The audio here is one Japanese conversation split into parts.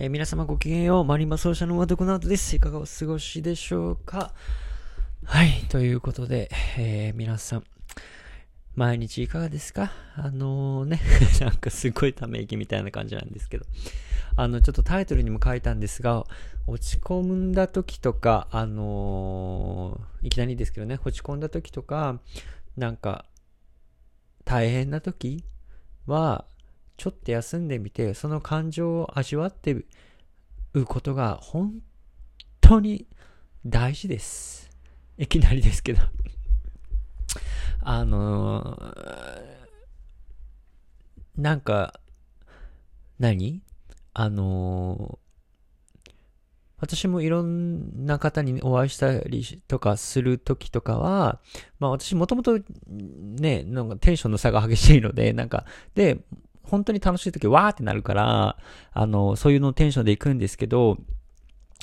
えー皆様ごきげんよう。マリンバ奏者のワドコナートです。いかがお過ごしでしょうか？はい。ということで、えー皆さん、毎日いかがですか？あのね、なんかすごいため息みたいな感じなんですけど、あの、ちょっとタイトルにも書いたんですが、落ち込んだ時とか、あのいきなりですけどね、落ち込んだ時とか、なんか、大変な時は、ちょっと休んでみて、その感情を味わってうことが本当に大事です。いきなりですけど。あのーなんか、何？あのー私もいろんな方にお会いしたりとかするときとかは、まあ私もともとね、なんかテンションの差が激しいので、なんか、で、本当に楽しいときわーってなるから、あの、そういうのテンションで行くんですけど、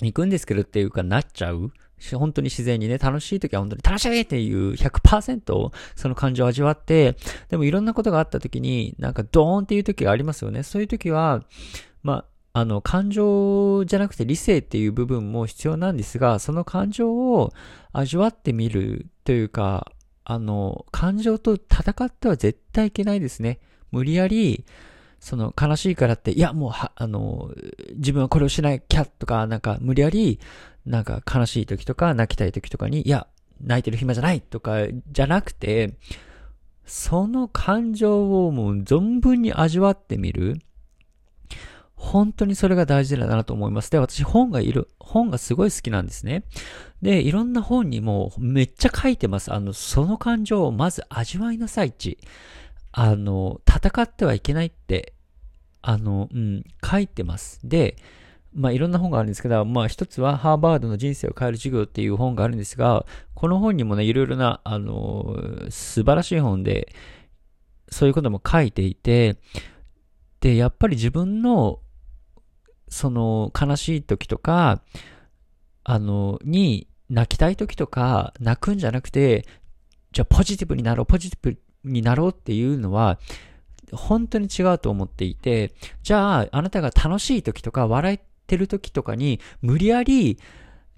行くんですけどっていうかなっちゃう本当に自然にね、楽しい時は本当に楽しいっていう100%その感情を味わって、でもいろんなことがあった時に、なんかドーンっていう時がありますよね。そういう時は、まあ、あの、感情じゃなくて理性っていう部分も必要なんですが、その感情を味わってみるというか、あの、感情と戦っては絶対いけないですね。無理やり、その悲しいからって、いやもうは、あの、自分はこれをしなきゃとか、なんか無理やり、なんか悲しい時とか泣きたい時とかに、いや、泣いてる暇じゃないとか、じゃなくて、その感情をもう存分に味わってみる。本当にそれが大事だなと思います。で、私本がいる、本がすごい好きなんですね。で、いろんな本にもめっちゃ書いてます。あの、その感情をまず味わいなさいち。あの、戦ってはいけないって、あの、うん、書いてます。で、まあ、いろんな本があるんですけど、まあ、一つは、ハーバードの人生を変える授業っていう本があるんですが、この本にもね、いろいろな、あの、素晴らしい本で、そういうことも書いていて、で、やっぱり自分の、その、悲しい時とか、あの、に、泣きたい時とか、泣くんじゃなくて、じゃあ、ポジティブになろう、ポジティブになろうっていうのは、本当に違うと思っていて、じゃあ、あなたが楽しい時とか、笑ってる時とかに、無理やり、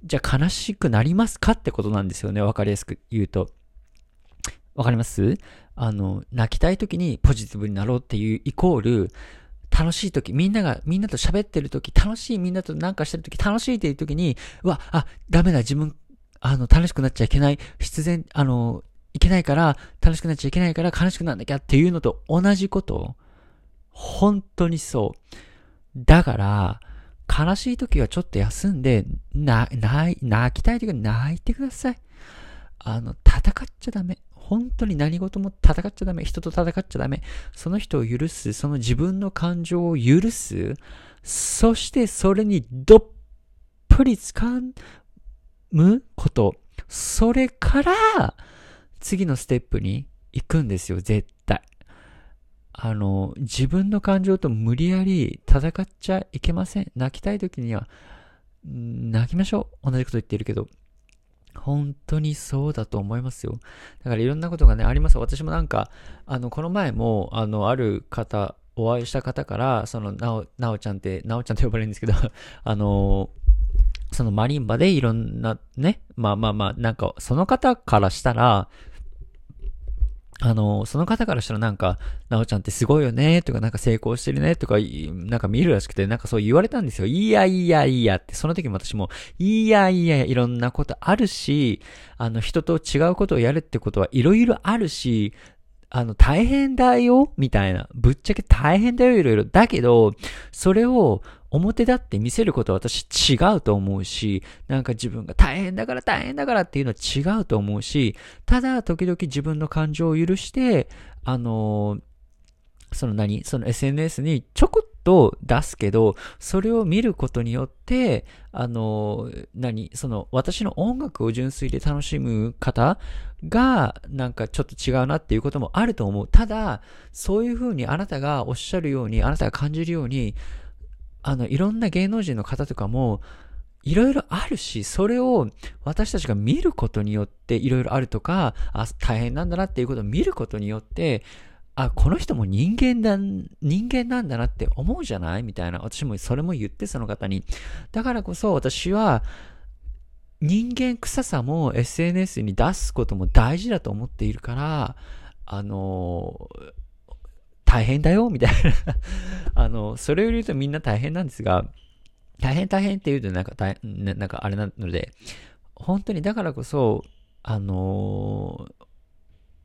じゃあ悲しくなりますかってことなんですよね。わかりやすく言うと。わかります？あの、泣きたい時にポジティブになろうっていうイコール、楽しい時、みんなが、みんなと喋ってる時、楽しい、みんなとなんかしてる時、楽しいっていう時に、うわ、あ、ダメだ、自分、あの、楽しくなっちゃいけない、必然、あの、いけないから、楽しくなっちゃいけないから、悲しくなんなきゃっていうのと同じこと。本当にそう。だから、悲しい時はちょっと休んで、な、泣い、泣きたい時は泣いてください。あの、戦っちゃダメ。本当に何事も戦っちゃダメ。人と戦っちゃダメ。その人を許す。その自分の感情を許す。そしてそれにどっぷり掴むこと。それから、次のステップに行くんですよ、絶対。あの、自分の感情と無理やり戦っちゃいけません。泣きたい時には、泣きましょう。同じこと言ってるけど。本当にそうだと思いますよ。だからいろんなことがね、あります。私もなんか、あの、この前も、あの、ある方、お会いした方から、その、なお、なおちゃんって、なおちゃんと呼ばれるんですけど、あの、そのマリンバでいろんなね、まあまあまあ、なんか、その方からしたら、あの、その方からしたらなんか、なおちゃんってすごいよね、とか、なんか成功してるね、とか、なんか見るらしくて、なんかそう言われたんですよ。いやいやいやって、その時も私も、いやいや、いろんなことあるし、あの、人と違うことをやるってことはいろいろあるし、あの、大変だよ？みたいな。ぶっちゃけ大変だよ、いろいろ。だけど、それを表立って見せることは私違うと思うし、なんか自分が大変だから大変だからっていうのは違うと思うし、ただ時々自分の感情を許して、あのその何？その SNS にちょこっと出すけど、それを見ることによって、あの何？その私の音楽を純粋で楽しむ方が、なんかちょっと違うなっていうこともあると思う。ただ、そういうふうにあなたがおっしゃるように、あなたが感じるように、あの、いろんな芸能人の方とかも、いろいろあるし、それを私たちが見ることによっていろいろあるとか、あ、大変なんだなっていうことを見ることによって、あ、この人も人間だ、人間なんだなって思うじゃない？みたいな。私もそれも言ってその方に。だからこそ私は、人間臭さも SNS に出すことも大事だと思っているから、あの大変だよみたいな あの、それを言うとみんな大変なんですが、大変大変って言うとなんか大、なんかあれなので、本当にだからこそ、あのー、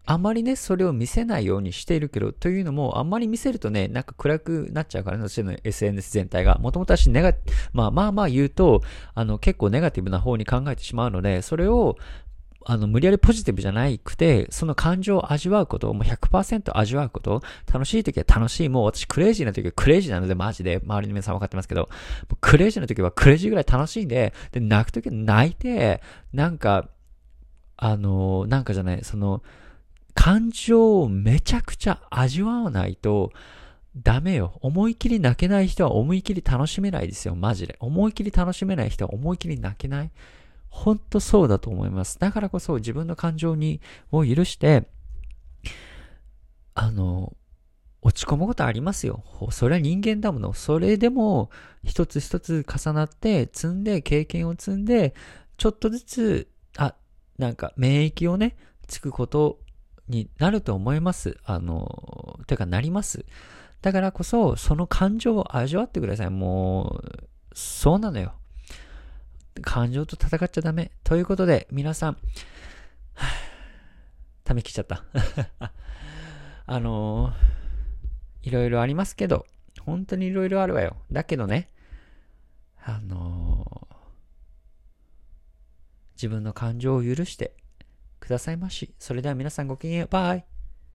あまりね、それを見せないようにしているけど、というのも、あんまり見せるとね、なんか暗くなっちゃうからね、私の SNS 全体が。もともと私ネガ、まあまあまあ言うと、あの、結構ネガティブな方に考えてしまうので、それを、あの、無理やりポジティブじゃなくて、その感情を味わうこと、もう100%味わうこと、楽しい時は楽しい、もう私クレイジーな時はクレイジーなので、マジで、周りの皆さん分かってますけど、クレイジーな時はクレイジーぐらい楽しいんで、で、泣く時は泣いて、なんか、あの、なんかじゃない、その、感情をめちゃくちゃ味わわないとダメよ。思い切り泣けない人は思い切り楽しめないですよ。マジで。思い切り楽しめない人は思い切り泣けない。ほんとそうだと思います。だからこそ自分の感情に、を許して、あの、落ち込むことありますよ。それは人間だもの。それでも、一つ一つ重なって、積んで、経験を積んで、ちょっとずつ、あ、なんか免疫をね、つくことになると思います。あの、てかなります。だからこそ、その感情を味わってください。もう、そうなのよ。感情と戦っちゃダメ。ということで、皆さん、ためきちゃった。あのいろいろありますけど、本当にいろいろあるわよ。だけどね、あの自分の感情を許してくださいまし。それでは皆さんごきげんよう。バイ。